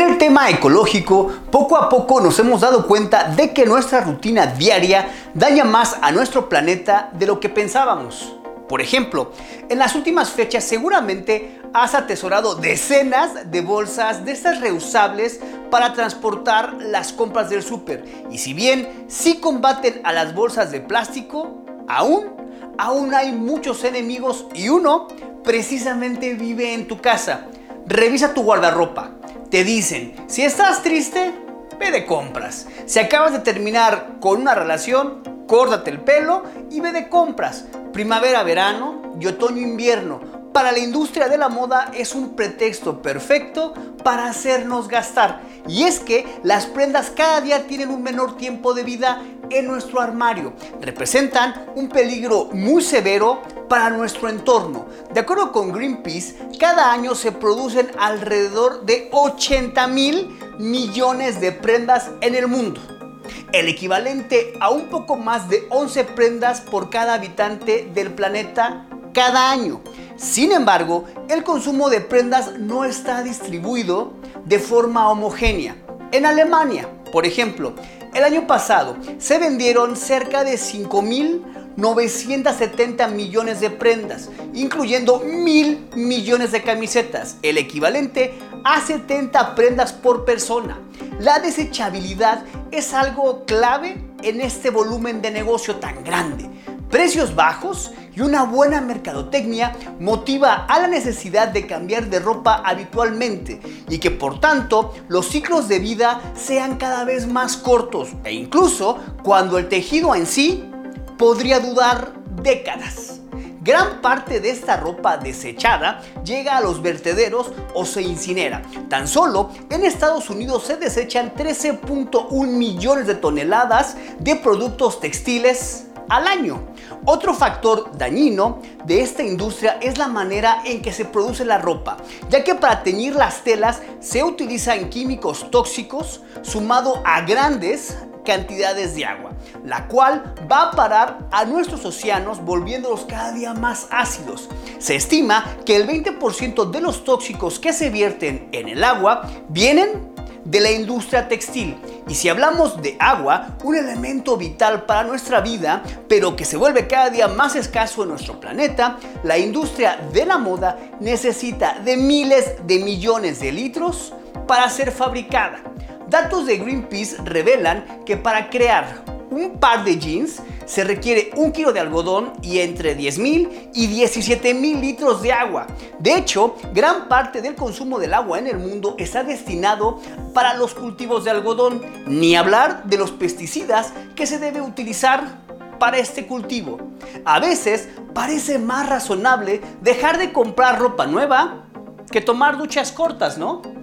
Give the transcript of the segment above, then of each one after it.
En el tema ecológico, poco a poco nos hemos dado cuenta de que nuestra rutina diaria daña más a nuestro planeta de lo que pensábamos. Por ejemplo, en las últimas fechas seguramente has atesorado decenas de bolsas de estas reusables para transportar las compras del súper. Y si bien sí combaten a las bolsas de plástico, aún, aún hay muchos enemigos y uno precisamente vive en tu casa. Revisa tu guardarropa te dicen, si estás triste, ve de compras. Si acabas de terminar con una relación, córtate el pelo y ve de compras. Primavera, verano y otoño, invierno. Para la industria de la moda es un pretexto perfecto para hacernos gastar. Y es que las prendas cada día tienen un menor tiempo de vida en nuestro armario. Representan un peligro muy severo para nuestro entorno. De acuerdo con Greenpeace, cada año se producen alrededor de 80 mil millones de prendas en el mundo. El equivalente a un poco más de 11 prendas por cada habitante del planeta cada año. Sin embargo, el consumo de prendas no está distribuido de forma homogénea. En Alemania, por ejemplo, el año pasado se vendieron cerca de 5.970 millones de prendas, incluyendo mil millones de camisetas, el equivalente a 70 prendas por persona. La desechabilidad es algo clave en este volumen de negocio tan grande. Precios bajos una buena mercadotecnia motiva a la necesidad de cambiar de ropa habitualmente y que por tanto los ciclos de vida sean cada vez más cortos e incluso cuando el tejido en sí podría dudar décadas. Gran parte de esta ropa desechada llega a los vertederos o se incinera. Tan solo en Estados Unidos se desechan 13.1 millones de toneladas de productos textiles al año. Otro factor dañino de esta industria es la manera en que se produce la ropa, ya que para teñir las telas se utilizan químicos tóxicos sumado a grandes cantidades de agua, la cual va a parar a nuestros océanos volviéndolos cada día más ácidos. Se estima que el 20% de los tóxicos que se vierten en el agua vienen de la industria textil y si hablamos de agua, un elemento vital para nuestra vida, pero que se vuelve cada día más escaso en nuestro planeta, la industria de la moda necesita de miles de millones de litros para ser fabricada. Datos de Greenpeace revelan que para crear un par de jeans se requiere un kilo de algodón y entre 10.000 y 17.000 litros de agua. De hecho, gran parte del consumo del agua en el mundo está destinado para los cultivos de algodón, ni hablar de los pesticidas que se debe utilizar para este cultivo. A veces parece más razonable dejar de comprar ropa nueva que tomar duchas cortas, ¿no?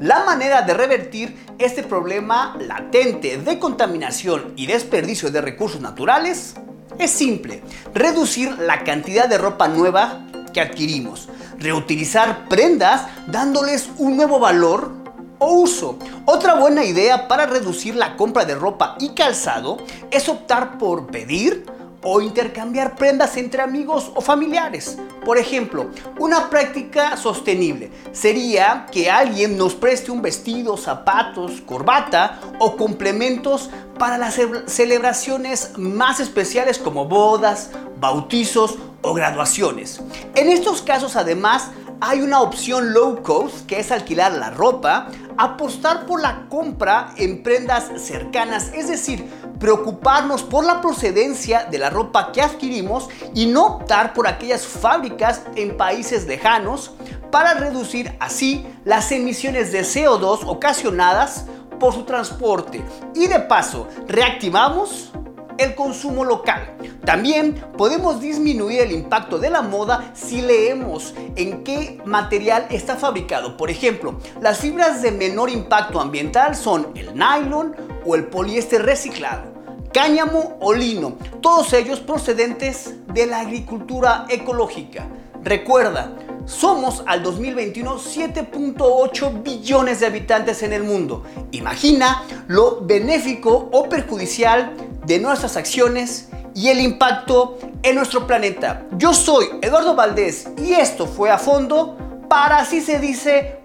La manera de revertir este problema latente de contaminación y desperdicio de recursos naturales es simple. Reducir la cantidad de ropa nueva que adquirimos. Reutilizar prendas dándoles un nuevo valor o uso. Otra buena idea para reducir la compra de ropa y calzado es optar por pedir o intercambiar prendas entre amigos o familiares. Por ejemplo, una práctica sostenible sería que alguien nos preste un vestido, zapatos, corbata o complementos para las celebraciones más especiales como bodas, bautizos o graduaciones. En estos casos además hay una opción low cost que es alquilar la ropa, apostar por la compra en prendas cercanas, es decir, preocuparnos por la procedencia de la ropa que adquirimos y no optar por aquellas fábricas en países lejanos para reducir así las emisiones de CO2 ocasionadas por su transporte. Y de paso, reactivamos el consumo local. También podemos disminuir el impacto de la moda si leemos en qué material está fabricado. Por ejemplo, las fibras de menor impacto ambiental son el nylon o el poliéster reciclado, cáñamo o lino, todos ellos procedentes de la agricultura ecológica. Recuerda, somos al 2021 7.8 billones de habitantes en el mundo. Imagina lo benéfico o perjudicial de nuestras acciones y el impacto en nuestro planeta. Yo soy Eduardo Valdés y esto fue a fondo para así se dice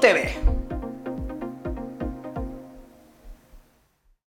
TV.